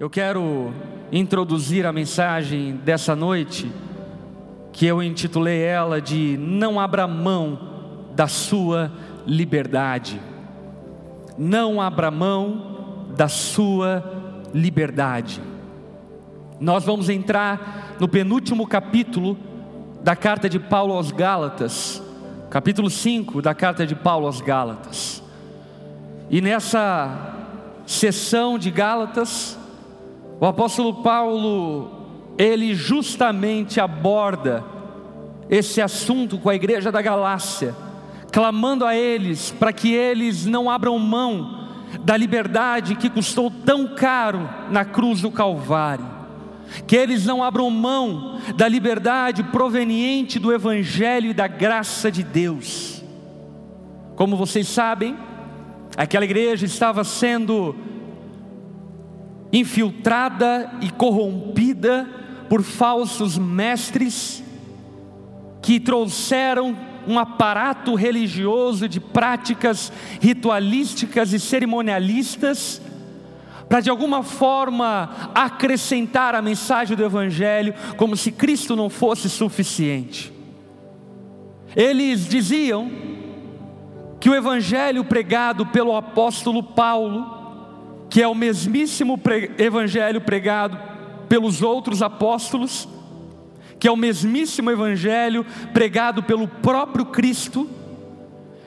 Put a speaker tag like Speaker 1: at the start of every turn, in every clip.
Speaker 1: Eu quero introduzir a mensagem dessa noite, que eu intitulei ela de Não abra mão da sua liberdade. Não abra mão da sua liberdade. Nós vamos entrar no penúltimo capítulo da carta de Paulo aos Gálatas, capítulo 5 da carta de Paulo aos Gálatas. E nessa sessão de Gálatas, o apóstolo Paulo, ele justamente aborda esse assunto com a igreja da Galácia, clamando a eles para que eles não abram mão da liberdade que custou tão caro na cruz do Calvário, que eles não abram mão da liberdade proveniente do Evangelho e da graça de Deus. Como vocês sabem, aquela igreja estava sendo infiltrada e corrompida por falsos mestres que trouxeram um aparato religioso de práticas ritualísticas e cerimonialistas para de alguma forma acrescentar a mensagem do Evangelho, como se Cristo não fosse suficiente. Eles diziam que o Evangelho pregado pelo apóstolo Paulo que é o mesmíssimo evangelho pregado pelos outros apóstolos, que é o mesmíssimo evangelho pregado pelo próprio Cristo.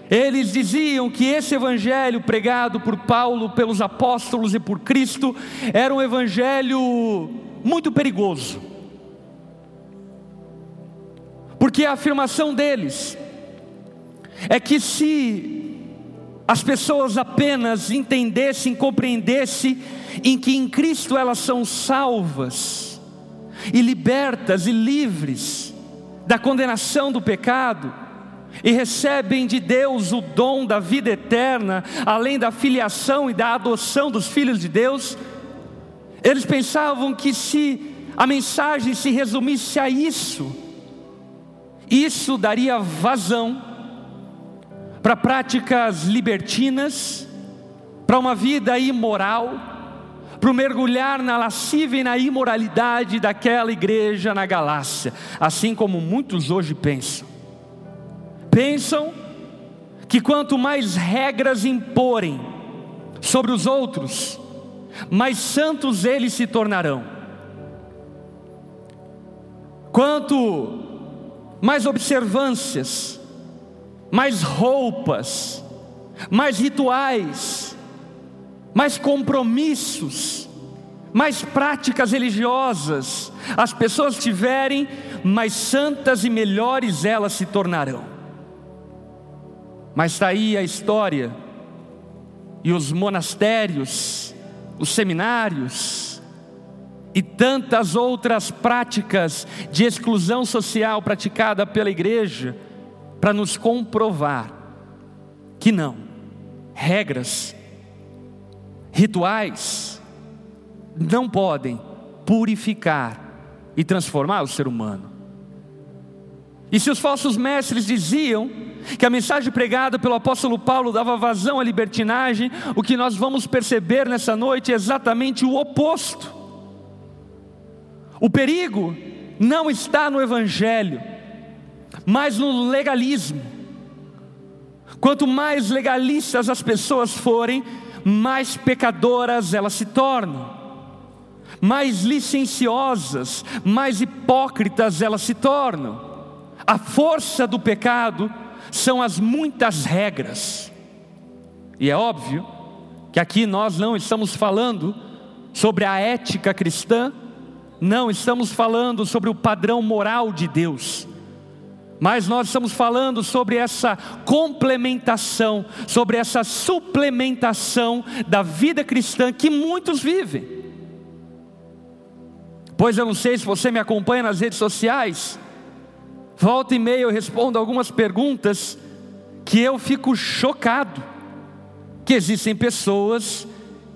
Speaker 1: Eles diziam que esse evangelho pregado por Paulo, pelos apóstolos e por Cristo, era um evangelho muito perigoso. Porque a afirmação deles é que se as pessoas apenas entendessem, compreendessem em que em Cristo elas são salvas e libertas e livres da condenação do pecado e recebem de Deus o dom da vida eterna, além da filiação e da adoção dos filhos de Deus, eles pensavam que se a mensagem se resumisse a isso, isso daria vazão para práticas libertinas, para uma vida imoral, para mergulhar na lascívia e na imoralidade daquela igreja na Galácia, assim como muitos hoje pensam. Pensam que quanto mais regras imporem sobre os outros, mais santos eles se tornarão. Quanto mais observâncias, mais roupas, mais rituais, mais compromissos, mais práticas religiosas as pessoas tiverem, mais santas e melhores elas se tornarão. Mas está aí a história, e os monastérios, os seminários, e tantas outras práticas de exclusão social praticada pela igreja, para nos comprovar que não, regras, rituais, não podem purificar e transformar o ser humano. E se os falsos mestres diziam que a mensagem pregada pelo apóstolo Paulo dava vazão à libertinagem, o que nós vamos perceber nessa noite é exatamente o oposto. O perigo não está no Evangelho, mas no legalismo. Quanto mais legalistas as pessoas forem, mais pecadoras elas se tornam, mais licenciosas, mais hipócritas elas se tornam. A força do pecado são as muitas regras, e é óbvio que aqui nós não estamos falando sobre a ética cristã, não estamos falando sobre o padrão moral de Deus, mas nós estamos falando sobre essa complementação, sobre essa suplementação da vida cristã que muitos vivem. Pois eu não sei se você me acompanha nas redes sociais, volta e meia eu respondo algumas perguntas que eu fico chocado, que existem pessoas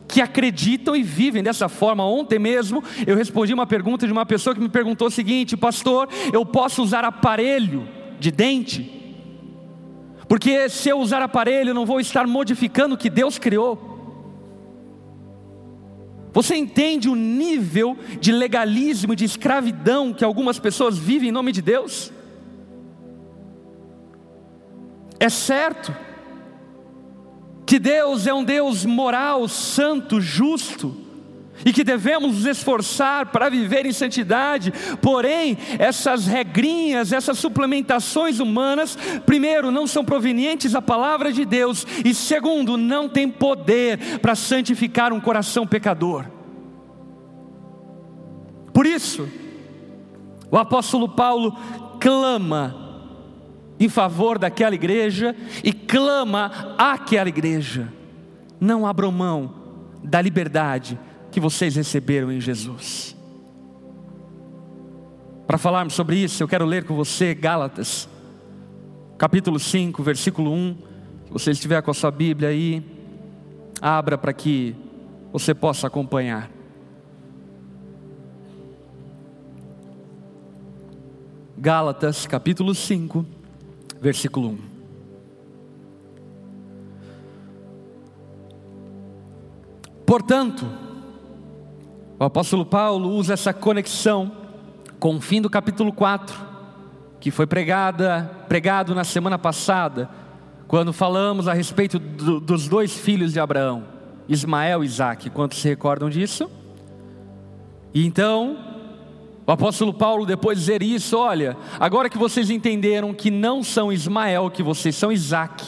Speaker 1: que acreditam e vivem dessa forma. Ontem mesmo eu respondi uma pergunta de uma pessoa que me perguntou o seguinte: Pastor, eu posso usar aparelho de dente? Porque se eu usar aparelho, não vou estar modificando o que Deus criou. Você entende o nível de legalismo e de escravidão que algumas pessoas vivem em nome de Deus? É certo que Deus é um Deus moral, santo, justo, e que devemos nos esforçar para viver em santidade, porém, essas regrinhas, essas suplementações humanas, primeiro, não são provenientes da palavra de Deus, e segundo, não tem poder para santificar um coração pecador. Por isso, o apóstolo Paulo clama em favor daquela igreja e clama àquela igreja: não abram mão da liberdade que vocês receberam em Jesus. Para falarmos sobre isso, eu quero ler com você Gálatas, capítulo 5, versículo 1. Se você estiver com a sua Bíblia aí, abra para que você possa acompanhar. Gálatas, capítulo 5, versículo 1. Portanto, o apóstolo Paulo usa essa conexão com o fim do capítulo 4, que foi pregada, pregado na semana passada, quando falamos a respeito do, dos dois filhos de Abraão, Ismael e Isaac. Quantos se recordam disso? E então, o apóstolo Paulo, depois de dizer isso, olha, agora que vocês entenderam que não são Ismael, que vocês são Isaac,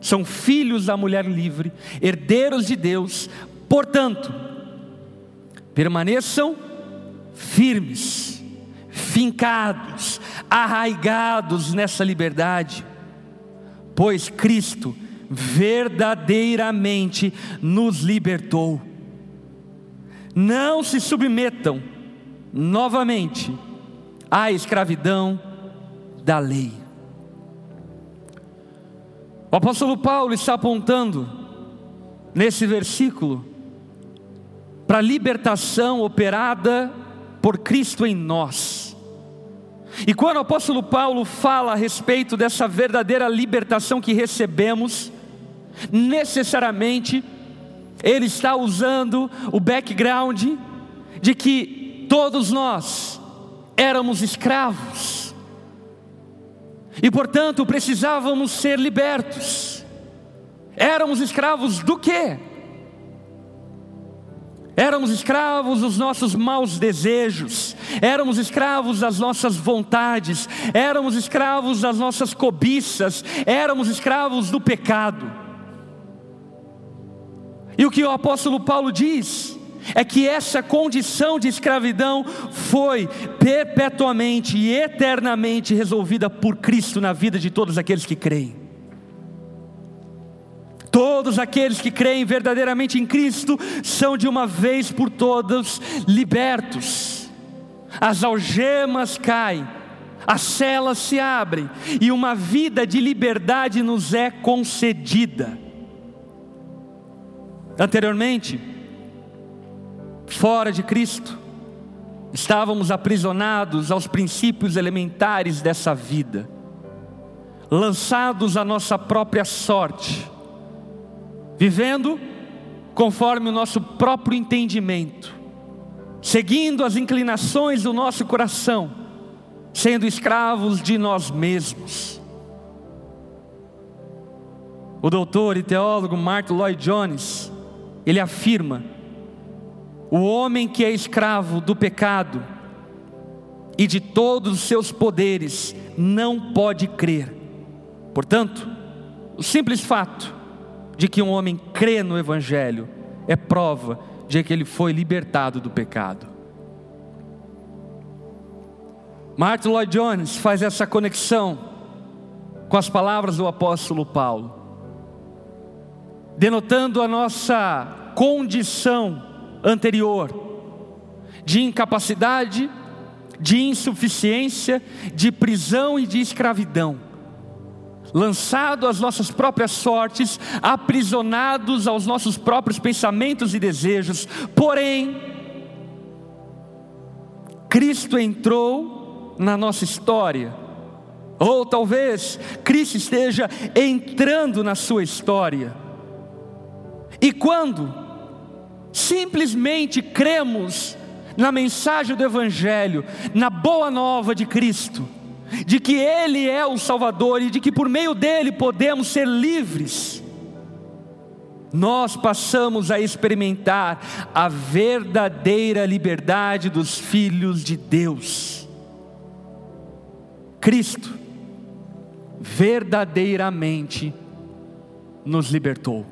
Speaker 1: são filhos da mulher livre, herdeiros de Deus, portanto, permaneçam firmes, fincados, arraigados nessa liberdade, pois Cristo verdadeiramente nos libertou. Não se submetam novamente à escravidão da lei. O apóstolo Paulo está apontando nesse versículo para a libertação operada por Cristo em nós. E quando o apóstolo Paulo fala a respeito dessa verdadeira libertação que recebemos, necessariamente ele está usando o background de que todos nós éramos escravos e, portanto, precisávamos ser libertos. Éramos escravos do quê? Éramos escravos dos nossos maus desejos, éramos escravos das nossas vontades, éramos escravos das nossas cobiças, éramos escravos do pecado. E o que o apóstolo Paulo diz é que essa condição de escravidão foi perpetuamente e eternamente resolvida por Cristo na vida de todos aqueles que creem. Todos aqueles que creem verdadeiramente em Cristo são de uma vez por todas libertos. As algemas caem, as celas se abrem e uma vida de liberdade nos é concedida. Anteriormente, fora de Cristo, estávamos aprisionados aos princípios elementares dessa vida, lançados à nossa própria sorte vivendo conforme o nosso próprio entendimento, seguindo as inclinações do nosso coração, sendo escravos de nós mesmos. O doutor e teólogo Martin Lloyd Jones, ele afirma: o homem que é escravo do pecado e de todos os seus poderes não pode crer. Portanto, o simples fato de que um homem crê no Evangelho é prova de que ele foi libertado do pecado. Martin Lloyd Jones faz essa conexão com as palavras do apóstolo Paulo, denotando a nossa condição anterior de incapacidade, de insuficiência, de prisão e de escravidão lançado às nossas próprias sortes, aprisionados aos nossos próprios pensamentos e desejos. Porém, Cristo entrou na nossa história. Ou talvez Cristo esteja entrando na sua história. E quando simplesmente cremos na mensagem do Evangelho, na boa nova de Cristo, de que Ele é o Salvador e de que por meio dele podemos ser livres, nós passamos a experimentar a verdadeira liberdade dos filhos de Deus. Cristo verdadeiramente nos libertou.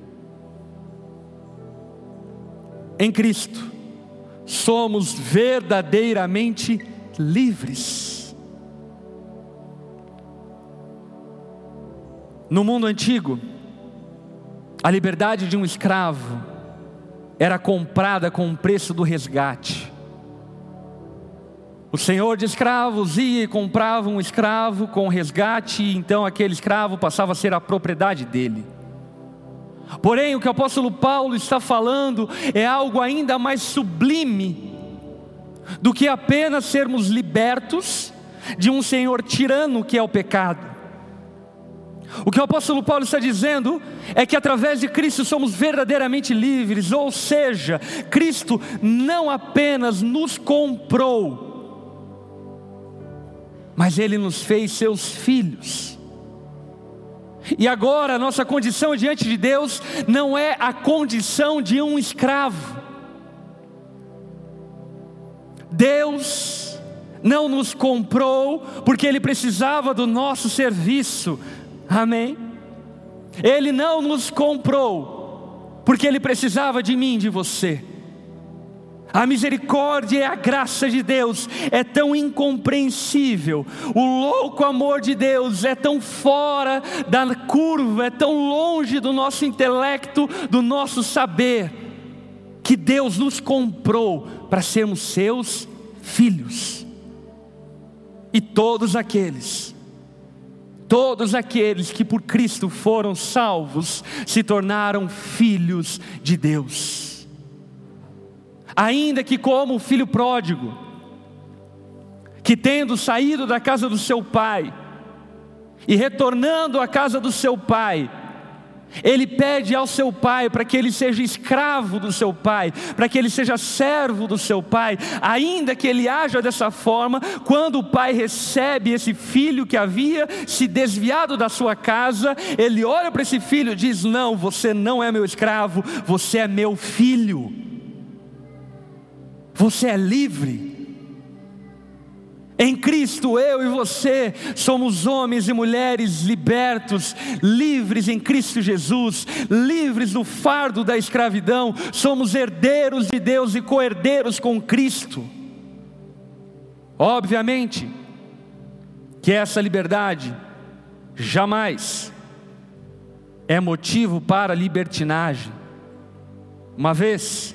Speaker 1: Em Cristo, somos verdadeiramente livres. No mundo antigo, a liberdade de um escravo era comprada com o preço do resgate. O senhor de escravos ia e comprava um escravo com resgate, e então aquele escravo passava a ser a propriedade dele. Porém, o que o apóstolo Paulo está falando é algo ainda mais sublime do que apenas sermos libertos de um senhor tirano que é o pecado. O que o apóstolo Paulo está dizendo é que através de Cristo somos verdadeiramente livres, ou seja, Cristo não apenas nos comprou, mas Ele nos fez seus filhos. E agora a nossa condição diante de Deus não é a condição de um escravo. Deus não nos comprou porque Ele precisava do nosso serviço, amém? Ele não nos comprou porque Ele precisava de mim, de você. A misericórdia e a graça de Deus é tão incompreensível, o louco amor de Deus é tão fora da curva, é tão longe do nosso intelecto, do nosso saber, que Deus nos comprou para sermos seus filhos. E todos aqueles, todos aqueles que por Cristo foram salvos, se tornaram filhos de Deus. Ainda que como o filho pródigo, que tendo saído da casa do seu pai e retornando à casa do seu pai, ele pede ao seu pai para que ele seja escravo do seu pai, para que ele seja servo do seu pai, ainda que ele haja dessa forma, quando o pai recebe esse filho que havia se desviado da sua casa, ele olha para esse filho e diz: Não, você não é meu escravo, você é meu filho. Você é livre. Em Cristo, eu e você somos homens e mulheres libertos, livres em Cristo Jesus, livres do fardo da escravidão, somos herdeiros de Deus e co-herdeiros com Cristo. Obviamente que essa liberdade jamais é motivo para libertinagem, uma vez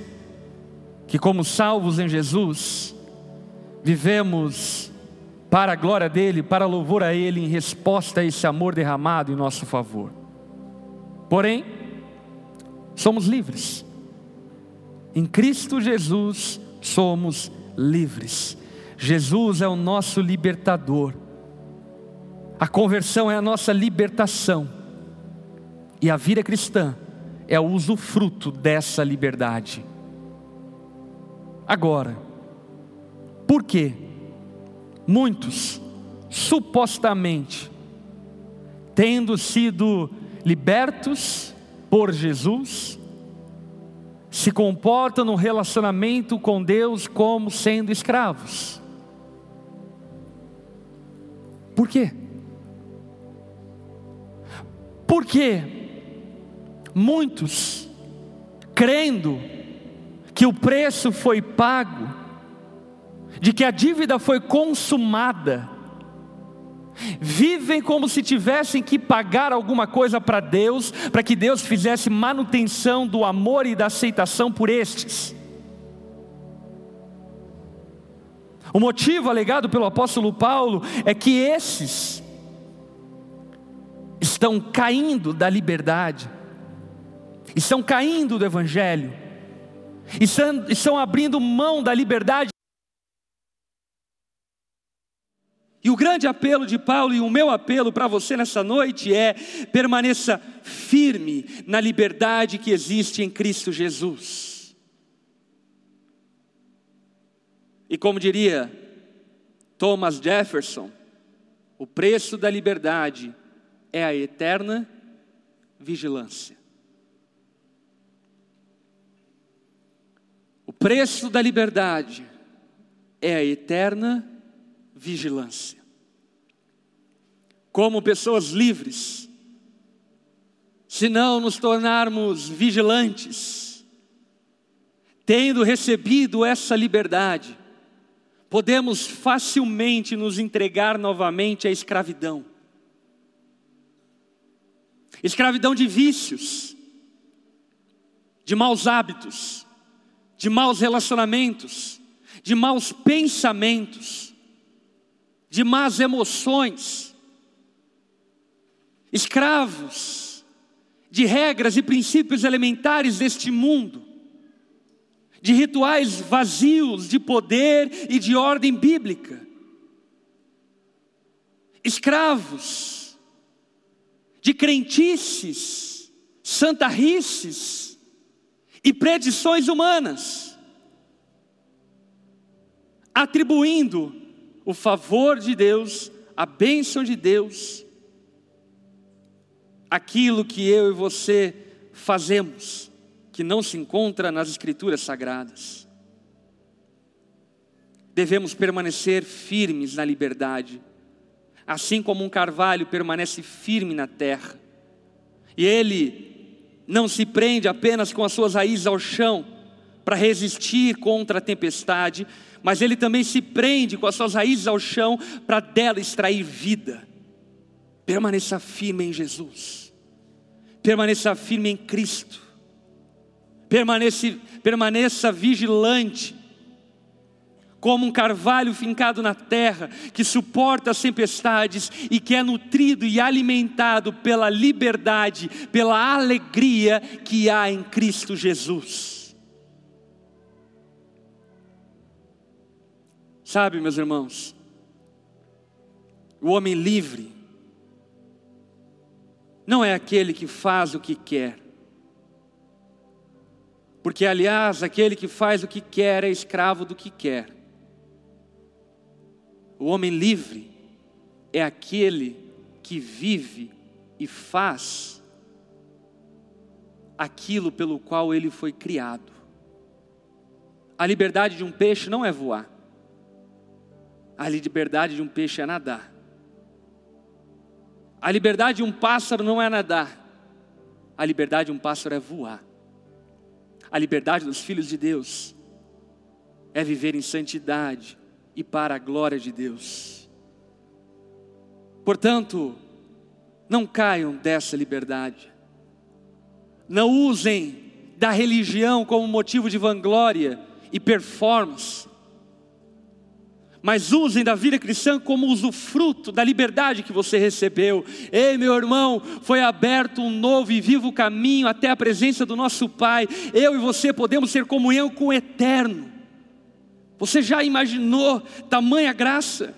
Speaker 1: que, como salvos em Jesus, vivemos para a glória dEle, para louvor a Ele, em resposta a esse amor derramado em nosso favor. Porém, somos livres. Em Cristo Jesus somos livres. Jesus é o nosso libertador. A conversão é a nossa libertação. E a vida cristã é o usufruto dessa liberdade. Agora, por quê? Muitos, supostamente, tendo sido libertos por Jesus, se comportam no relacionamento com Deus como sendo escravos. Por quê? Porque muitos, crendo que o preço foi pago, de que a dívida foi consumada, vivem como se tivessem que pagar alguma coisa para Deus, para que Deus fizesse manutenção do amor e da aceitação por estes. O motivo alegado pelo apóstolo Paulo é que esses estão caindo da liberdade, estão caindo do evangelho, estão, estão abrindo mão da liberdade. Grande apelo de Paulo e o meu apelo para você nessa noite é: permaneça firme na liberdade que existe em Cristo Jesus. E como diria Thomas Jefferson, o preço da liberdade é a eterna vigilância. O preço da liberdade é a eterna vigilância. Como pessoas livres, se não nos tornarmos vigilantes, tendo recebido essa liberdade, podemos facilmente nos entregar novamente à escravidão. Escravidão de vícios, de maus hábitos, de maus relacionamentos, de maus pensamentos, de más emoções, escravos de regras e princípios elementares deste mundo, de rituais vazios de poder e de ordem bíblica. Escravos de crentices, santarrices e predições humanas, atribuindo o favor de Deus, a bênção de Deus, aquilo que eu e você fazemos que não se encontra nas Escrituras Sagradas. Devemos permanecer firmes na liberdade, assim como um carvalho permanece firme na terra, e ele não se prende apenas com as suas raízes ao chão para resistir contra a tempestade, mas ele também se prende com as suas raízes ao chão para dela extrair vida. Permaneça firme em Jesus, permaneça firme em Cristo permaneça, permaneça vigilante, como um carvalho fincado na terra, que suporta as tempestades e que é nutrido e alimentado pela liberdade, pela alegria que há em Cristo Jesus. Sabe, meus irmãos, o homem livre não é aquele que faz o que quer, porque, aliás, aquele que faz o que quer é escravo do que quer. O homem livre é aquele que vive e faz aquilo pelo qual ele foi criado. A liberdade de um peixe não é voar, a liberdade de um peixe é nadar. A liberdade de um pássaro não é nadar, a liberdade de um pássaro é voar. A liberdade dos filhos de Deus é viver em santidade e para a glória de Deus. Portanto, não caiam dessa liberdade. Não usem da religião como motivo de vanglória e performance mas usem da vida cristã como usufruto da liberdade que você recebeu. Ei, meu irmão, foi aberto um novo e vivo caminho até a presença do nosso Pai. Eu e você podemos ter comunhão com o eterno. Você já imaginou tamanha graça?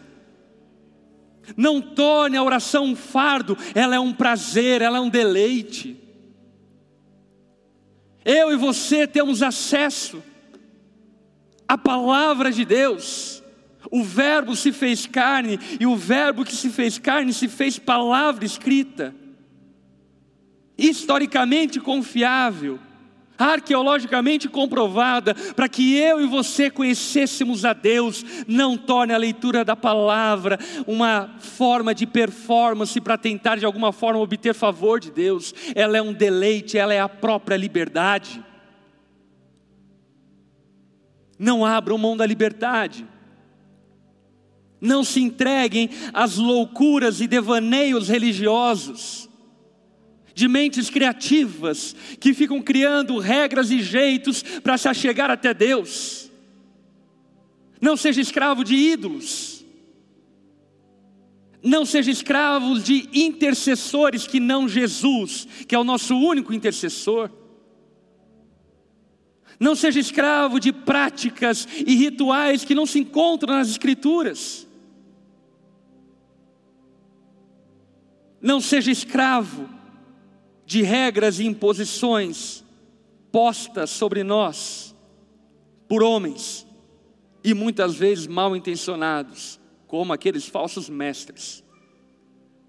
Speaker 1: Não torne a oração um fardo, ela é um prazer, ela é um deleite. Eu e você temos acesso à palavra de Deus o Verbo se fez carne, e o Verbo que se fez carne se fez palavra escrita, historicamente confiável, arqueologicamente comprovada, para que eu e você conhecêssemos a Deus, não torne a leitura da palavra uma forma de performance para tentar de alguma forma obter favor de Deus, ela é um deleite, ela é a própria liberdade. Não abram mão da liberdade. Não se entreguem às loucuras e devaneios religiosos, de mentes criativas que ficam criando regras e jeitos para se achegar até Deus. Não seja escravo de ídolos. Não seja escravo de intercessores que não Jesus, que é o nosso único intercessor. Não seja escravo de práticas e rituais que não se encontram nas Escrituras. Não seja escravo de regras e imposições postas sobre nós por homens, e muitas vezes mal intencionados, como aqueles falsos mestres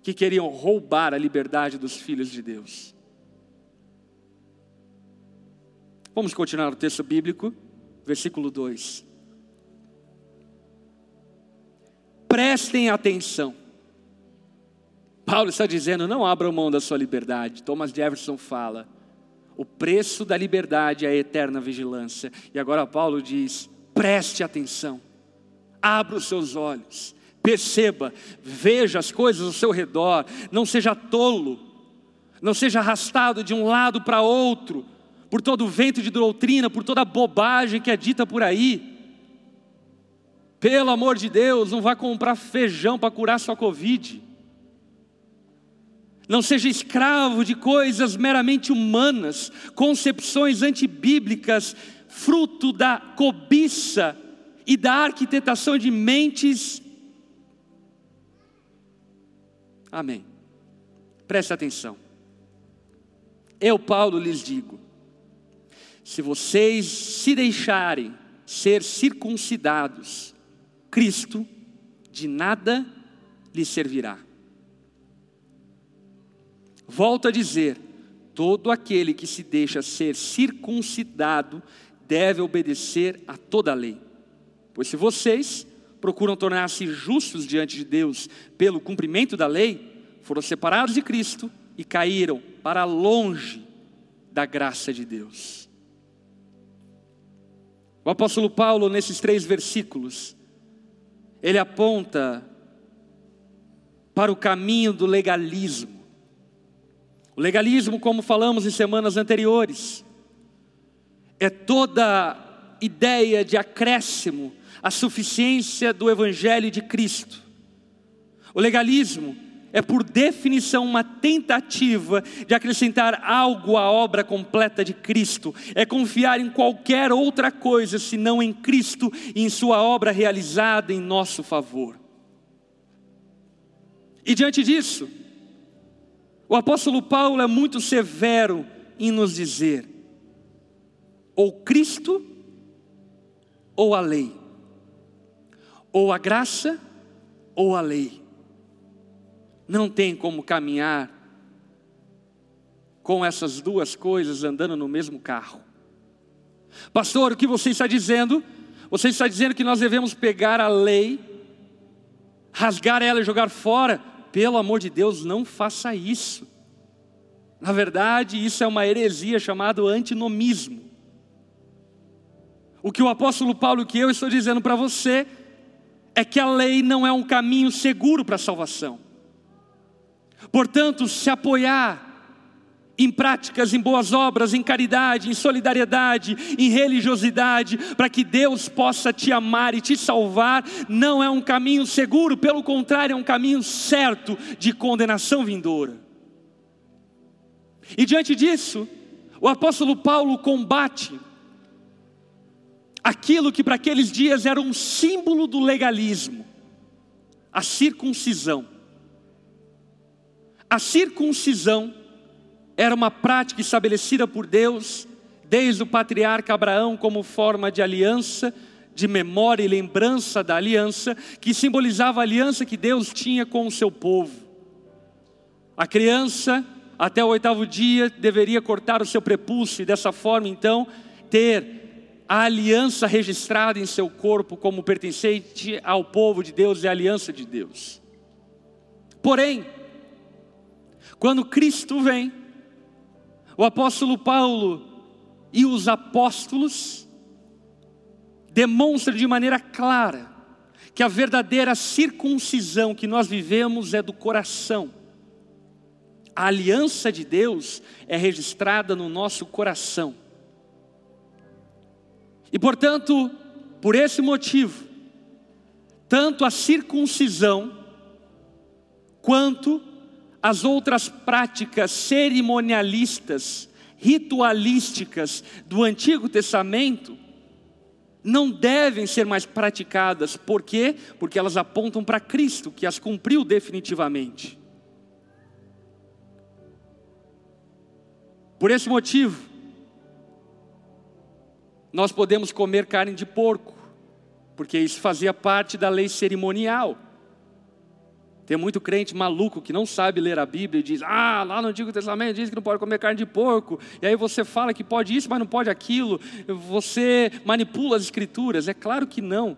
Speaker 1: que queriam roubar a liberdade dos filhos de Deus. Vamos continuar o texto bíblico, versículo 2. Prestem atenção. Paulo está dizendo: não abram mão da sua liberdade. Thomas Jefferson fala: o preço da liberdade é a eterna vigilância. E agora Paulo diz: preste atenção, abra os seus olhos, perceba, veja as coisas ao seu redor, não seja tolo, não seja arrastado de um lado para outro, por todo o vento de doutrina, por toda a bobagem que é dita por aí. Pelo amor de Deus, não vá comprar feijão para curar sua Covid. Não seja escravo de coisas meramente humanas, concepções antibíblicas, fruto da cobiça e da arquitetação de mentes. Amém. Preste atenção. Eu, Paulo, lhes digo: se vocês se deixarem ser circuncidados, Cristo de nada lhes servirá. Volto a dizer: todo aquele que se deixa ser circuncidado deve obedecer a toda a lei. Pois se vocês procuram tornar-se justos diante de Deus pelo cumprimento da lei, foram separados de Cristo e caíram para longe da graça de Deus. O apóstolo Paulo, nesses três versículos, ele aponta para o caminho do legalismo. O legalismo, como falamos em semanas anteriores, é toda ideia de acréscimo à suficiência do Evangelho de Cristo. O legalismo é, por definição, uma tentativa de acrescentar algo à obra completa de Cristo, é confiar em qualquer outra coisa senão em Cristo e em Sua obra realizada em nosso favor. E diante disso, o apóstolo Paulo é muito severo em nos dizer: ou Cristo, ou a lei, ou a graça, ou a lei. Não tem como caminhar com essas duas coisas andando no mesmo carro. Pastor, o que você está dizendo? Você está dizendo que nós devemos pegar a lei, rasgar ela e jogar fora? Pelo amor de Deus, não faça isso. Na verdade, isso é uma heresia chamada antinomismo. O que o apóstolo Paulo que eu estou dizendo para você é que a lei não é um caminho seguro para a salvação. Portanto, se apoiar em práticas, em boas obras, em caridade, em solidariedade, em religiosidade, para que Deus possa te amar e te salvar, não é um caminho seguro, pelo contrário, é um caminho certo de condenação vindoura. E diante disso, o apóstolo Paulo combate aquilo que para aqueles dias era um símbolo do legalismo, a circuncisão. A circuncisão era uma prática estabelecida por Deus desde o patriarca Abraão como forma de aliança, de memória e lembrança da aliança, que simbolizava a aliança que Deus tinha com o seu povo. A criança, até o oitavo dia, deveria cortar o seu prepúcio e dessa forma, então, ter a aliança registrada em seu corpo como pertencente ao povo de Deus e a aliança de Deus. Porém, quando Cristo vem, o apóstolo Paulo e os apóstolos demonstram de maneira clara que a verdadeira circuncisão que nós vivemos é do coração. A aliança de Deus é registrada no nosso coração. E portanto, por esse motivo, tanto a circuncisão quanto as outras práticas cerimonialistas, ritualísticas do Antigo Testamento não devem ser mais praticadas. Por quê? Porque elas apontam para Cristo, que as cumpriu definitivamente. Por esse motivo, nós podemos comer carne de porco, porque isso fazia parte da lei cerimonial. Tem muito crente maluco que não sabe ler a Bíblia e diz: Ah, lá no Antigo Testamento diz que não pode comer carne de porco. E aí você fala que pode isso, mas não pode aquilo. Você manipula as Escrituras. É claro que não.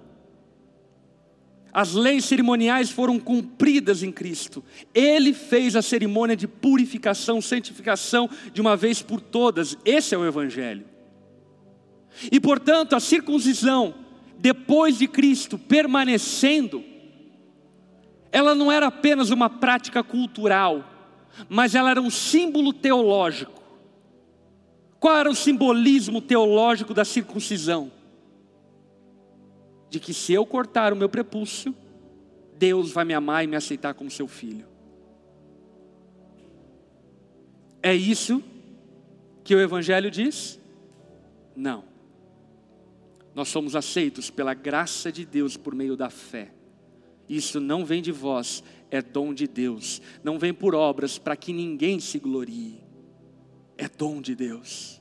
Speaker 1: As leis cerimoniais foram cumpridas em Cristo. Ele fez a cerimônia de purificação, santificação de uma vez por todas. Esse é o Evangelho. E portanto, a circuncisão, depois de Cristo permanecendo, ela não era apenas uma prática cultural, mas ela era um símbolo teológico. Qual era o simbolismo teológico da circuncisão? de que se eu cortar o meu prepúcio, Deus vai me amar e me aceitar como seu filho. É isso que o Evangelho diz? Não. Nós somos aceitos pela graça de Deus por meio da fé. Isso não vem de vós, é dom de Deus. Não vem por obras para que ninguém se glorie. É dom de Deus.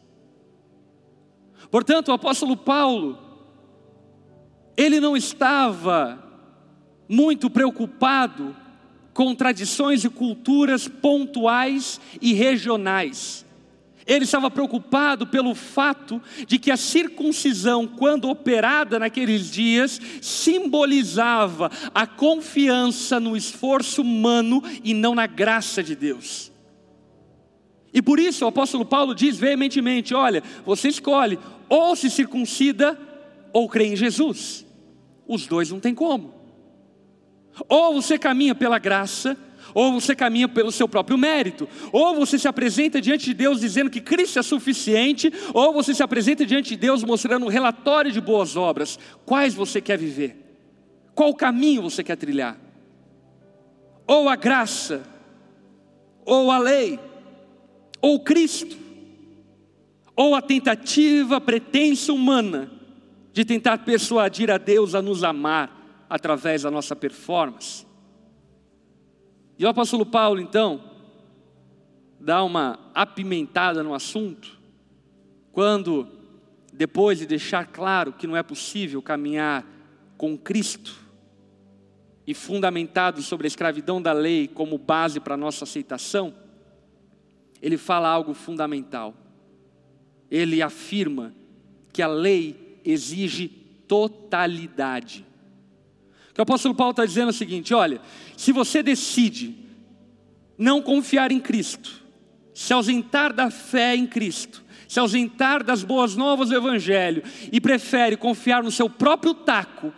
Speaker 1: Portanto, o apóstolo Paulo, ele não estava muito preocupado com tradições e culturas pontuais e regionais. Ele estava preocupado pelo fato de que a circuncisão, quando operada naqueles dias, simbolizava a confiança no esforço humano e não na graça de Deus. E por isso o apóstolo Paulo diz veementemente: olha, você escolhe ou se circuncida ou crê em Jesus. Os dois não tem como. Ou você caminha pela graça, ou você caminha pelo seu próprio mérito, ou você se apresenta diante de Deus dizendo que Cristo é suficiente, ou você se apresenta diante de Deus mostrando um relatório de boas obras. Quais você quer viver? Qual caminho você quer trilhar? Ou a graça, ou a lei, ou Cristo, ou a tentativa pretensa humana de tentar persuadir a Deus a nos amar através da nossa performance. E o apóstolo Paulo, então, dá uma apimentada no assunto, quando, depois de deixar claro que não é possível caminhar com Cristo, e fundamentado sobre a escravidão da lei como base para a nossa aceitação, ele fala algo fundamental. Ele afirma que a lei exige totalidade. O apóstolo Paulo está dizendo o seguinte: olha, se você decide não confiar em Cristo, se ausentar da fé em Cristo, se ausentar das boas novas do Evangelho e prefere confiar no seu próprio taco,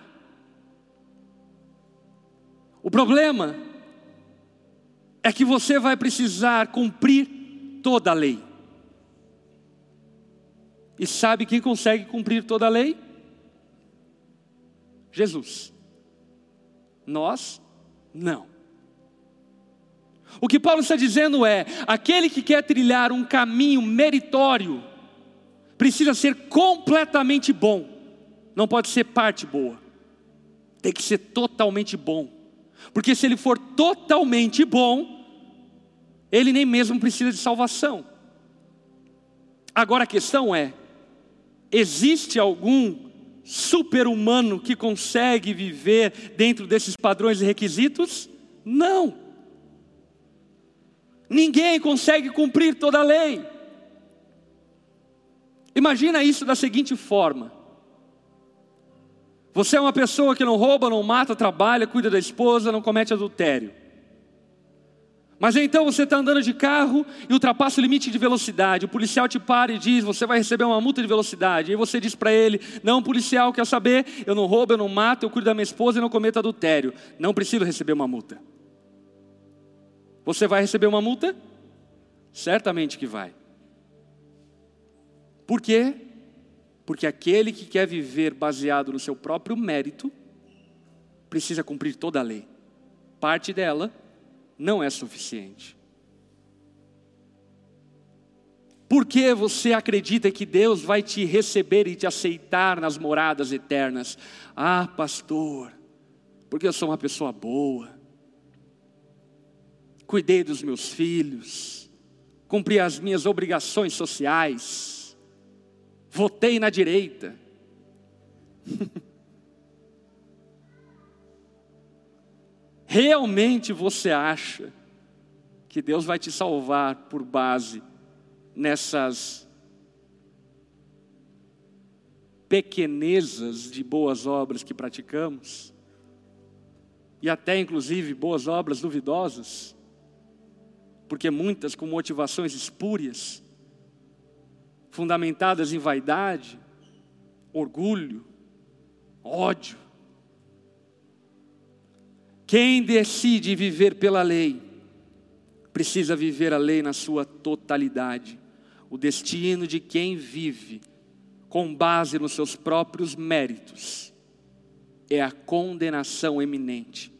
Speaker 1: o problema é que você vai precisar cumprir toda a lei. E sabe quem consegue cumprir toda a lei? Jesus. Nós, não. O que Paulo está dizendo é: aquele que quer trilhar um caminho meritório, precisa ser completamente bom, não pode ser parte boa, tem que ser totalmente bom, porque se ele for totalmente bom, ele nem mesmo precisa de salvação. Agora a questão é: Existe algum super-humano que consegue viver dentro desses padrões e requisitos? Não. Ninguém consegue cumprir toda a lei. Imagina isso da seguinte forma: você é uma pessoa que não rouba, não mata, trabalha, cuida da esposa, não comete adultério. Mas então você está andando de carro e ultrapassa o limite de velocidade. O policial te para e diz: Você vai receber uma multa de velocidade. E você diz para ele: Não, policial, quer saber? Eu não roubo, eu não mato, eu cuido da minha esposa e não cometo adultério. Não preciso receber uma multa. Você vai receber uma multa? Certamente que vai. Por quê? Porque aquele que quer viver baseado no seu próprio mérito precisa cumprir toda a lei. Parte dela não é suficiente. Por que você acredita que Deus vai te receber e te aceitar nas moradas eternas? Ah, pastor, porque eu sou uma pessoa boa, cuidei dos meus filhos, cumpri as minhas obrigações sociais, votei na direita. Realmente você acha que Deus vai te salvar por base nessas pequenezas de boas obras que praticamos? E até inclusive boas obras duvidosas? Porque muitas com motivações espúrias, fundamentadas em vaidade, orgulho, ódio. Quem decide viver pela lei, precisa viver a lei na sua totalidade. O destino de quem vive com base nos seus próprios méritos é a condenação eminente.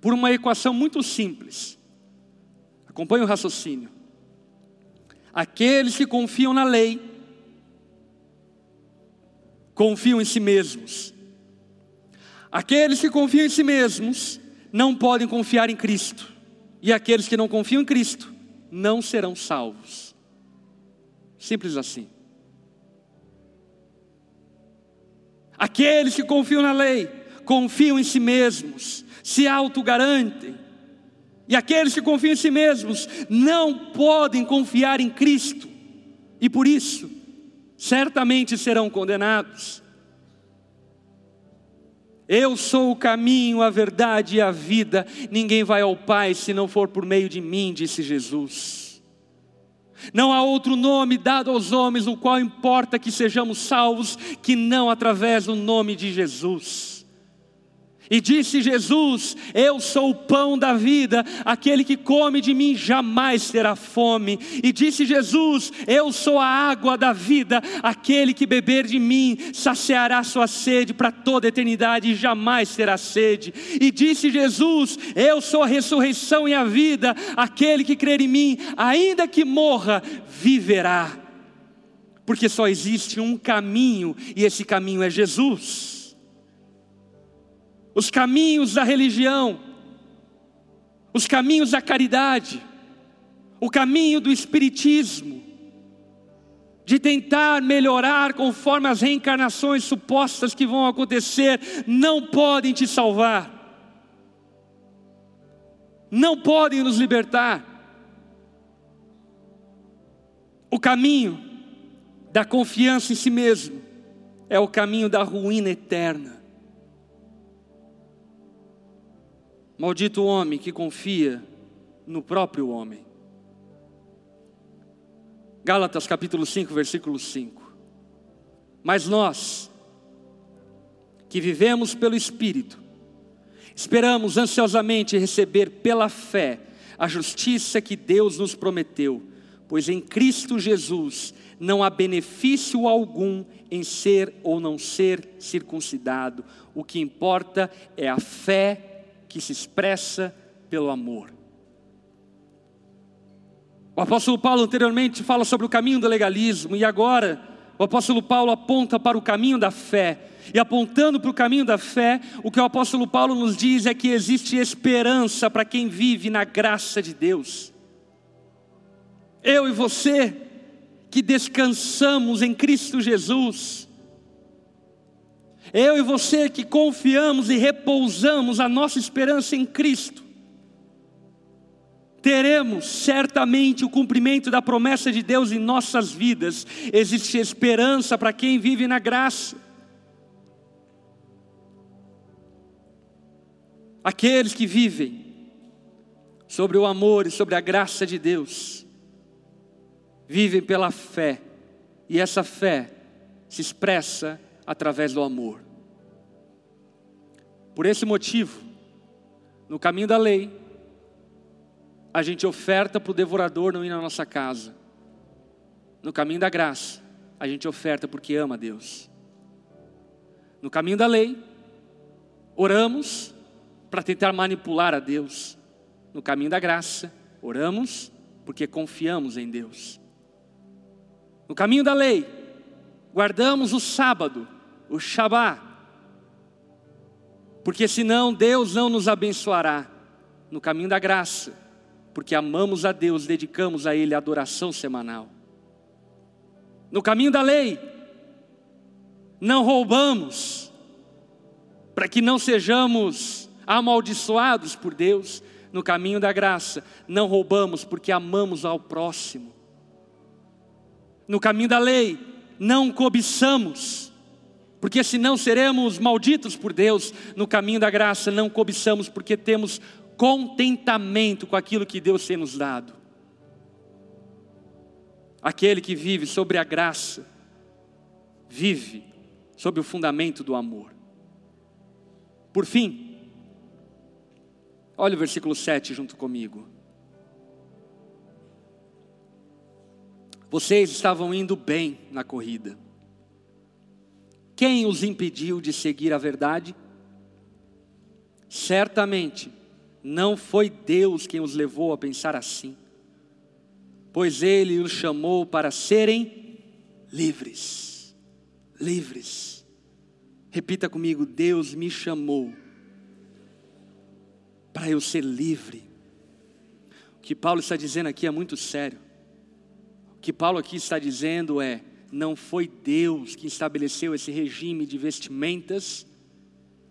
Speaker 1: Por uma equação muito simples. Acompanhe o raciocínio. Aqueles que confiam na lei, confiam em si mesmos. Aqueles que confiam em si mesmos não podem confiar em Cristo. E aqueles que não confiam em Cristo não serão salvos. Simples assim. Aqueles que confiam na lei, confiam em si mesmos, se autogarantem. E aqueles que confiam em si mesmos não podem confiar em Cristo. E por isso, certamente serão condenados. Eu sou o caminho, a verdade e a vida. Ninguém vai ao Pai se não for por meio de mim, disse Jesus. Não há outro nome dado aos homens no qual importa que sejamos salvos, que não através do nome de Jesus. E disse Jesus: Eu sou o pão da vida, aquele que come de mim jamais terá fome. E disse Jesus: Eu sou a água da vida, aquele que beber de mim saciará sua sede para toda a eternidade e jamais terá sede. E disse Jesus: Eu sou a ressurreição e a vida, aquele que crer em mim, ainda que morra, viverá. Porque só existe um caminho, e esse caminho é Jesus os caminhos da religião, os caminhos da caridade, o caminho do espiritismo, de tentar melhorar conforme as reencarnações supostas que vão acontecer, não podem te salvar, não podem nos libertar. O caminho da confiança em si mesmo é o caminho da ruína eterna. Maldito o homem que confia no próprio homem. Gálatas capítulo 5, versículo 5. Mas nós, que vivemos pelo Espírito, esperamos ansiosamente receber pela fé a justiça que Deus nos prometeu, pois em Cristo Jesus não há benefício algum em ser ou não ser circuncidado, o que importa é a fé que se expressa pelo amor. O apóstolo Paulo anteriormente fala sobre o caminho do legalismo, e agora o apóstolo Paulo aponta para o caminho da fé. E apontando para o caminho da fé, o que o apóstolo Paulo nos diz é que existe esperança para quem vive na graça de Deus. Eu e você, que descansamos em Cristo Jesus, eu e você que confiamos e repousamos a nossa esperança em Cristo, teremos certamente o cumprimento da promessa de Deus em nossas vidas. Existe esperança para quem vive na graça. Aqueles que vivem sobre o amor e sobre a graça de Deus, vivem pela fé, e essa fé se expressa através do amor. Por esse motivo, no caminho da lei, a gente oferta para o devorador não ir na nossa casa. No caminho da graça, a gente oferta porque ama Deus. No caminho da lei, oramos para tentar manipular a Deus. No caminho da graça, oramos porque confiamos em Deus. No caminho da lei, guardamos o sábado o Shabá. Porque senão Deus não nos abençoará no caminho da graça, porque amamos a Deus, dedicamos a Ele a adoração semanal. No caminho da lei, não roubamos, para que não sejamos amaldiçoados por Deus. No caminho da graça, não roubamos porque amamos ao próximo. No caminho da lei, não cobiçamos, porque senão seremos malditos por Deus. No caminho da graça, não cobiçamos porque temos contentamento com aquilo que Deus tem nos dado. Aquele que vive sobre a graça, vive sob o fundamento do amor. Por fim, olha o versículo 7 junto comigo. Vocês estavam indo bem na corrida. Quem os impediu de seguir a verdade? Certamente não foi Deus quem os levou a pensar assim, pois Ele os chamou para serem livres livres. Repita comigo: Deus me chamou para eu ser livre. O que Paulo está dizendo aqui é muito sério. O que Paulo aqui está dizendo é: não foi Deus que estabeleceu esse regime de vestimentas,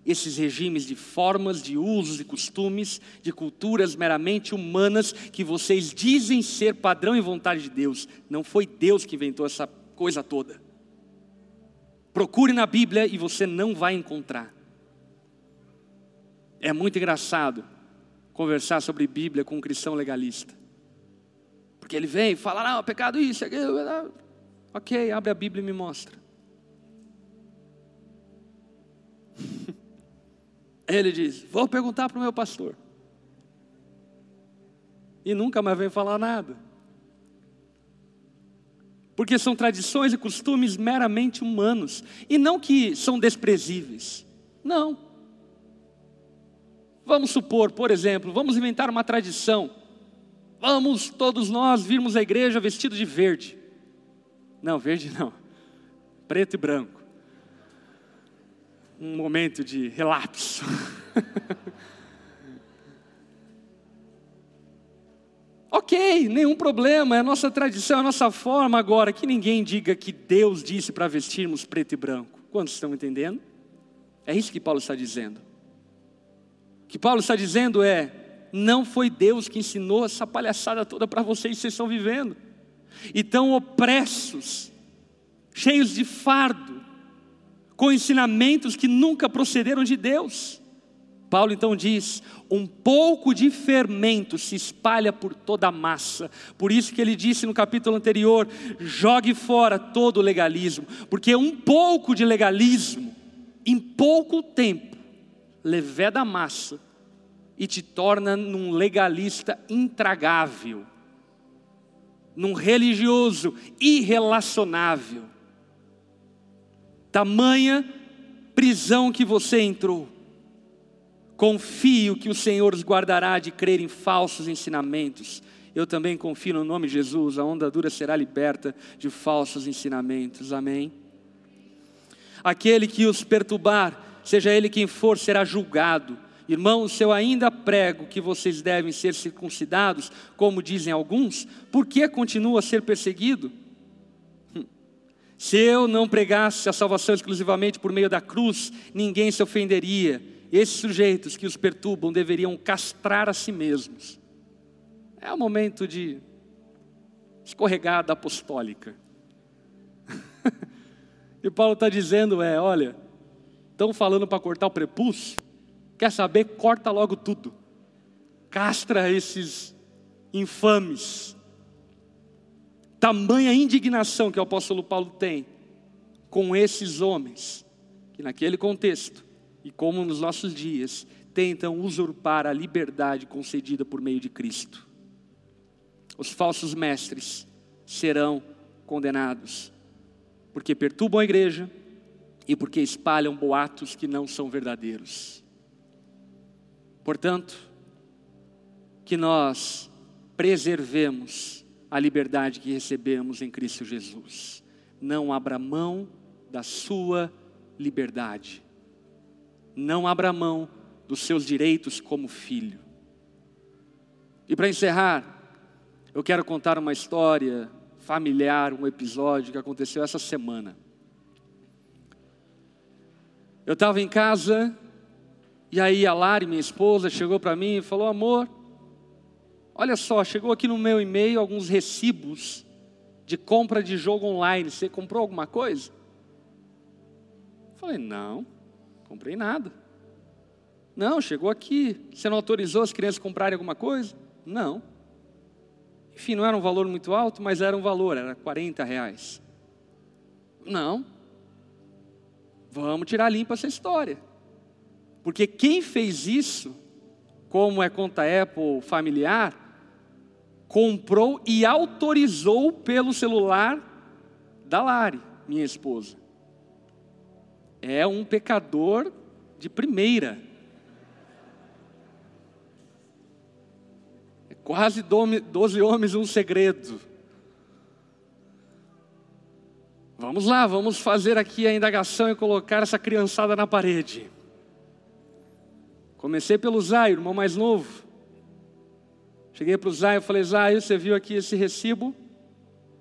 Speaker 1: esses regimes de formas, de usos e costumes, de culturas meramente humanas que vocês dizem ser padrão e vontade de Deus. Não foi Deus que inventou essa coisa toda. Procure na Bíblia e você não vai encontrar. É muito engraçado conversar sobre Bíblia com um cristão legalista. Porque ele vem e fala, não, pecado isso, aquilo. Ok, abre a Bíblia e me mostra. Ele diz, vou perguntar para o meu pastor. E nunca mais vem falar nada porque são tradições e costumes meramente humanos, e não que são desprezíveis. Não. Vamos supor, por exemplo, vamos inventar uma tradição. Vamos todos nós virmos à igreja vestidos de verde. Não, verde não. Preto e branco. Um momento de relapso. Ok, nenhum problema, é a nossa tradição, é a nossa forma agora. Que ninguém diga que Deus disse para vestirmos preto e branco. Quantos estão entendendo? É isso que Paulo está dizendo. O que Paulo está dizendo é: não foi Deus que ensinou essa palhaçada toda para vocês vocês estão vivendo. E tão opressos, cheios de fardo, com ensinamentos que nunca procederam de Deus. Paulo então diz: um pouco de fermento se espalha por toda a massa. Por isso que ele disse no capítulo anterior: jogue fora todo o legalismo, porque um pouco de legalismo, em pouco tempo, leveda a massa e te torna num legalista intragável, num religioso irrelacionável. Tamanha prisão que você entrou Confio que o Senhor os guardará de crer em falsos ensinamentos. Eu também confio no nome de Jesus, a onda dura será liberta de falsos ensinamentos. Amém. Aquele que os perturbar, seja ele quem for, será julgado. Irmãos, eu ainda prego que vocês devem ser circuncidados, como dizem alguns, por que continua a ser perseguido? Hum. Se eu não pregasse a salvação exclusivamente por meio da cruz, ninguém se ofenderia esses sujeitos que os perturbam deveriam castrar a si mesmos. É o momento de escorregada apostólica. e Paulo está dizendo: é, olha, estão falando para cortar o prepúcio, quer saber? Corta logo tudo, castra esses infames. Tamanha indignação que o apóstolo Paulo tem com esses homens, que naquele contexto e como nos nossos dias tentam usurpar a liberdade concedida por meio de Cristo. Os falsos mestres serão condenados, porque perturbam a igreja e porque espalham boatos que não são verdadeiros. Portanto, que nós preservemos a liberdade que recebemos em Cristo Jesus. Não abra mão da sua liberdade não abra mão dos seus direitos como filho. E para encerrar, eu quero contar uma história familiar, um episódio que aconteceu essa semana. Eu estava em casa E aí a Lari, minha esposa, chegou para mim e falou: Amor, olha só, chegou aqui no meu e-mail alguns recibos de compra de jogo online. Você comprou alguma coisa? Eu falei: Não, comprei nada. Não, chegou aqui. Você não autorizou as crianças a comprarem alguma coisa? Não. Enfim, não era um valor muito alto, mas era um valor, era 40 reais. Não. Vamos tirar limpa essa história. Porque quem fez isso, como é conta Apple familiar, comprou e autorizou pelo celular da Lari, minha esposa. É um pecador de primeira. É quase doze homens um segredo. Vamos lá, vamos fazer aqui a indagação e colocar essa criançada na parede. Comecei pelo Zay, irmão mais novo. Cheguei para o Zay e falei: Zay, você viu aqui esse recibo?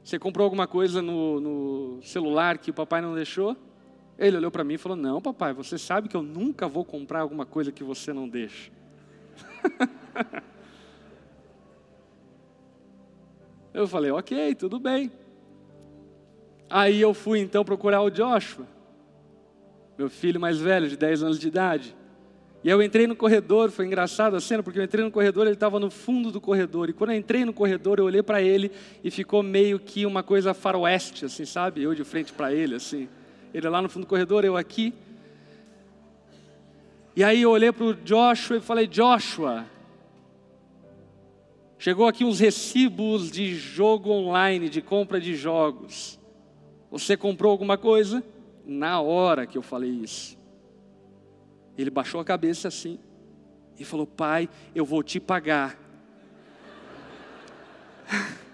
Speaker 1: Você comprou alguma coisa no, no celular que o papai não deixou? Ele olhou para mim e falou: Não, papai, você sabe que eu nunca vou comprar alguma coisa que você não deixa. eu falei: Ok, tudo bem. Aí eu fui então procurar o Joshua, meu filho mais velho, de 10 anos de idade. E eu entrei no corredor, foi engraçado a cena, porque eu entrei no corredor, ele estava no fundo do corredor. E quando eu entrei no corredor, eu olhei para ele e ficou meio que uma coisa faroeste, assim, sabe? Eu de frente para ele, assim. Ele lá no fundo do corredor, eu aqui. E aí eu olhei para o Joshua e falei: Joshua, chegou aqui uns recibos de jogo online, de compra de jogos. Você comprou alguma coisa? Na hora que eu falei isso. Ele baixou a cabeça assim e falou: Pai, eu vou te pagar.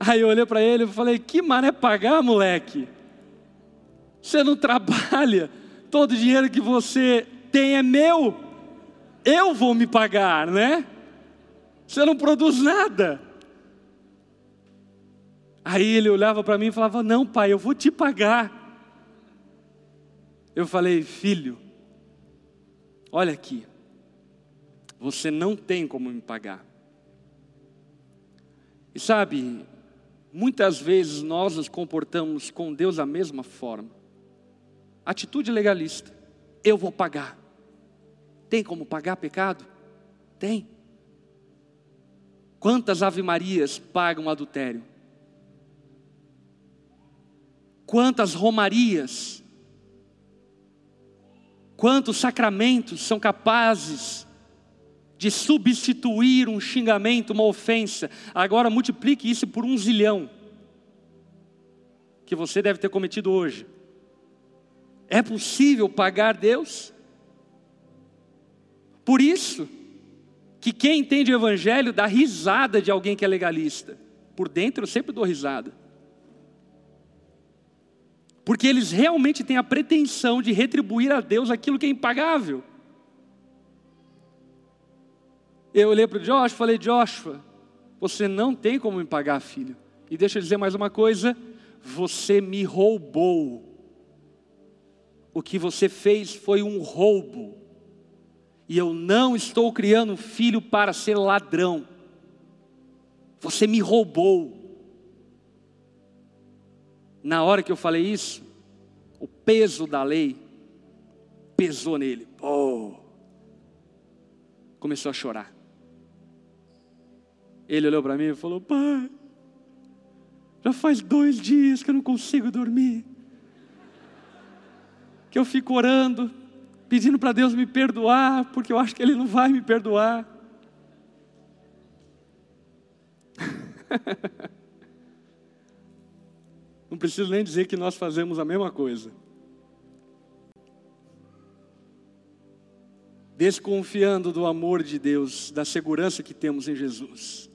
Speaker 1: Aí eu olhei para ele e falei: Que mané pagar, moleque? Você não trabalha, todo o dinheiro que você tem é meu, eu vou me pagar, né? Você não produz nada. Aí ele olhava para mim e falava: Não, pai, eu vou te pagar. Eu falei, filho, olha aqui, você não tem como me pagar. E sabe, muitas vezes nós nos comportamos com Deus da mesma forma. Atitude legalista, eu vou pagar. Tem como pagar pecado? Tem. Quantas ave-marias pagam adultério? Quantas romarias Quantos sacramentos são capazes de substituir um xingamento, uma ofensa? Agora multiplique isso por um zilhão que você deve ter cometido hoje. É possível pagar Deus? Por isso que quem entende o Evangelho dá risada de alguém que é legalista. Por dentro eu sempre dou risada. Porque eles realmente têm a pretensão de retribuir a Deus aquilo que é impagável. Eu olhei para o Joshua e falei: Joshua, você não tem como me pagar, filho. E deixa eu dizer mais uma coisa: você me roubou. O que você fez foi um roubo. E eu não estou criando um filho para ser ladrão. Você me roubou. Na hora que eu falei isso, o peso da lei pesou nele. Oh! Começou a chorar. Ele olhou para mim e falou: Pai, já faz dois dias que eu não consigo dormir. Que eu fico orando, pedindo para Deus me perdoar, porque eu acho que Ele não vai me perdoar. Não preciso nem dizer que nós fazemos a mesma coisa. Desconfiando do amor de Deus, da segurança que temos em Jesus.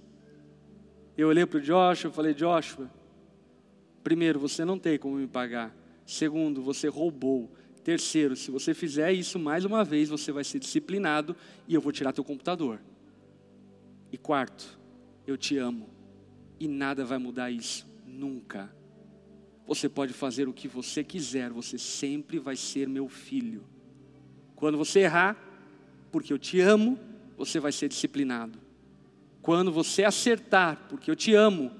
Speaker 1: Eu olhei para o Joshua e falei: Joshua, primeiro, você não tem como me pagar. Segundo, você roubou. Terceiro, se você fizer isso mais uma vez, você vai ser disciplinado e eu vou tirar teu computador. E quarto, eu te amo. E nada vai mudar isso, nunca. Você pode fazer o que você quiser, você sempre vai ser meu filho. Quando você errar, porque eu te amo, você vai ser disciplinado. Quando você acertar, porque eu te amo,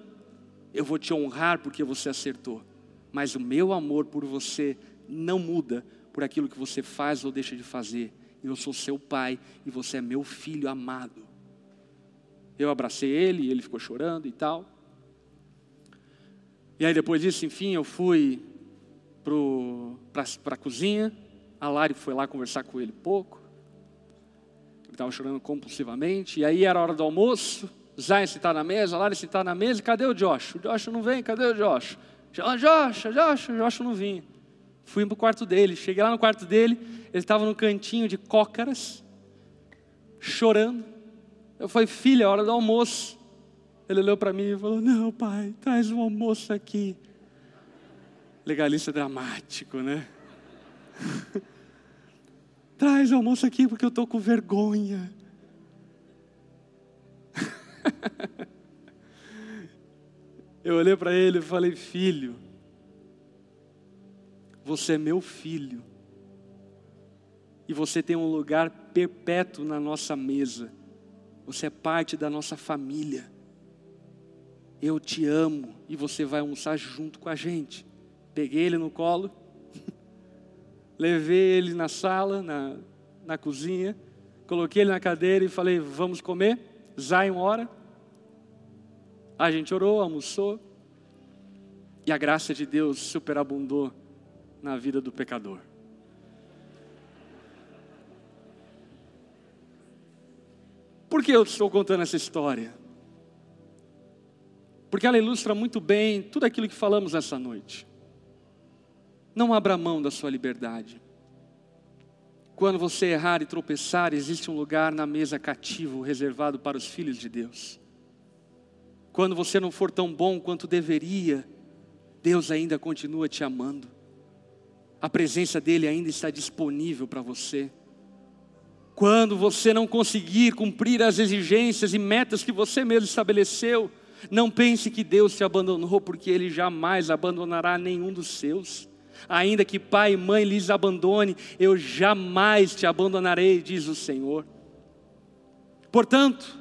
Speaker 1: eu vou te honrar porque você acertou. Mas o meu amor por você não muda por aquilo que você faz ou deixa de fazer. Eu sou seu pai e você é meu filho amado. Eu abracei ele, ele ficou chorando e tal. E aí depois disso, enfim, eu fui para a cozinha. A Lari foi lá conversar com ele pouco. Ele estava chorando compulsivamente. E aí era a hora do almoço. Zayn sentar na mesa, a Lari sentar na mesa. Cadê o Josh? O Josh não vem, cadê o Josh? Josh, Josh, Josh não vinha. Fui para o quarto dele. Cheguei lá no quarto dele. Ele estava no cantinho de cócaras, chorando. Eu falei, filha, é hora do almoço. Ele olhou para mim e falou: Não, pai, traz um almoço aqui. Legalista dramático, né? traz o almoço aqui porque eu estou com vergonha. eu olhei para ele e falei: Filho, você é meu filho. E você tem um lugar perpétuo na nossa mesa. Você é parte da nossa família eu te amo e você vai almoçar junto com a gente. Peguei ele no colo, levei ele na sala, na, na cozinha, coloquei ele na cadeira e falei: Vamos comer? Uma hora. A gente orou, almoçou, e a graça de Deus superabundou na vida do pecador. Por que eu estou contando essa história? Porque ela ilustra muito bem tudo aquilo que falamos nessa noite. Não abra mão da sua liberdade. Quando você errar e tropeçar, existe um lugar na mesa cativo reservado para os filhos de Deus. Quando você não for tão bom quanto deveria, Deus ainda continua te amando. A presença dele ainda está disponível para você. Quando você não conseguir cumprir as exigências e metas que você mesmo estabeleceu, não pense que Deus te abandonou, porque Ele jamais abandonará nenhum dos seus. Ainda que pai e mãe lhes abandone, eu jamais te abandonarei, diz o Senhor. Portanto,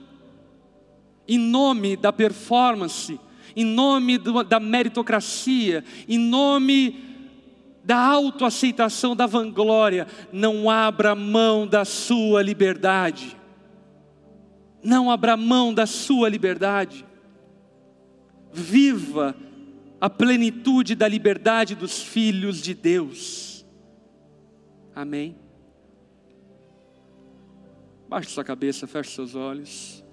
Speaker 1: em nome da performance, em nome da meritocracia, em nome da autoaceitação, da vanglória, não abra mão da sua liberdade. Não abra mão da sua liberdade viva a plenitude da liberdade dos filhos de Deus. Amém. Baixe sua cabeça, feche seus olhos.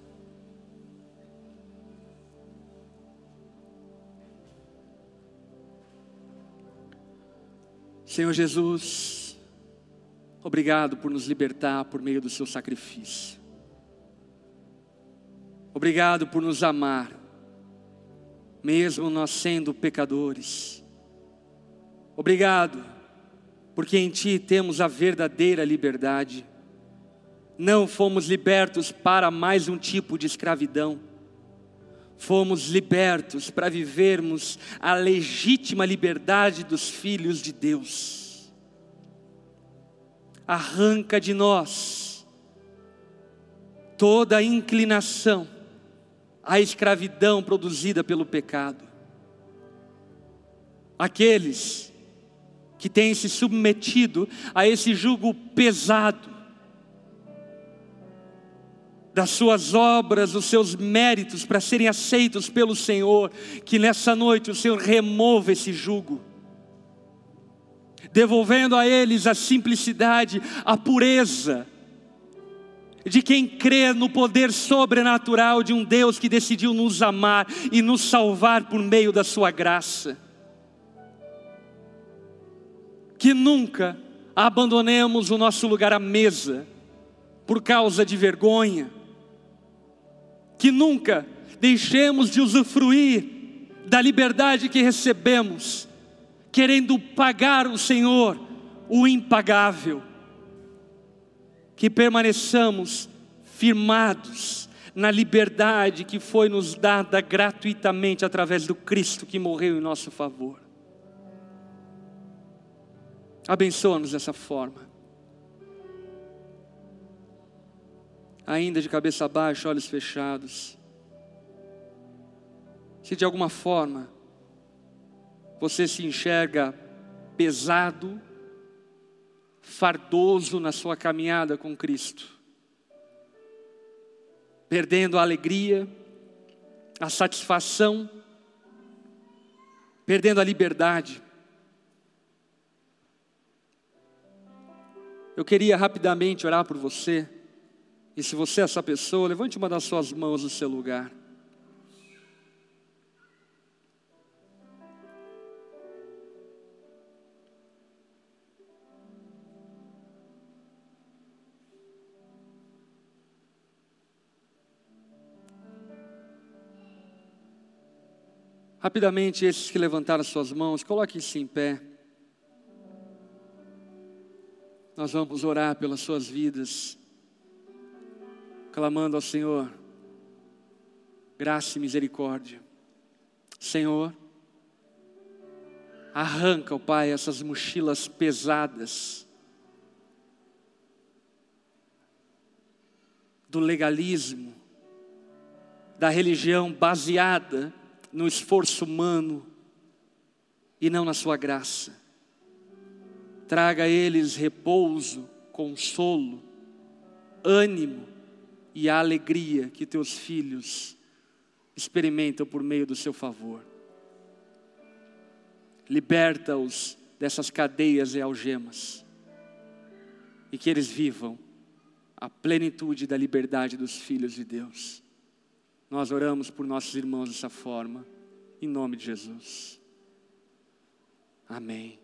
Speaker 1: Senhor Jesus, obrigado por nos libertar por meio do seu sacrifício. Obrigado por nos amar mesmo nós sendo pecadores. Obrigado, porque em Ti temos a verdadeira liberdade. Não fomos libertos para mais um tipo de escravidão, fomos libertos para vivermos a legítima liberdade dos filhos de Deus. Arranca de nós toda inclinação a escravidão produzida pelo pecado. Aqueles que têm se submetido a esse jugo pesado, das suas obras, dos seus méritos para serem aceitos pelo Senhor, que nessa noite o Senhor remova esse jugo, devolvendo a eles a simplicidade, a pureza, de quem crê no poder sobrenatural de um Deus que decidiu nos amar e nos salvar por meio da Sua graça. Que nunca abandonemos o nosso lugar à mesa por causa de vergonha, que nunca deixemos de usufruir da liberdade que recebemos, querendo pagar o Senhor o impagável que permaneçamos firmados na liberdade que foi nos dada gratuitamente através do Cristo que morreu em nosso favor. Abençoa-nos dessa forma. Ainda de cabeça baixa, olhos fechados. Se de alguma forma você se enxerga pesado, fardoso na sua caminhada com Cristo, perdendo a alegria, a satisfação, perdendo a liberdade. Eu queria rapidamente orar por você, e se você é essa pessoa, levante uma das suas mãos no seu lugar. Rapidamente, esses que levantaram suas mãos, coloquem-se em pé. Nós vamos orar pelas suas vidas, clamando ao Senhor, graça e misericórdia. Senhor, arranca, ó Pai, essas mochilas pesadas do legalismo, da religião baseada no esforço humano e não na sua graça. Traga a eles repouso, consolo, ânimo e a alegria que teus filhos experimentam por meio do seu favor. Liberta-os dessas cadeias e algemas e que eles vivam a plenitude da liberdade dos filhos de Deus. Nós oramos por nossos irmãos dessa forma, em nome de Jesus. Amém.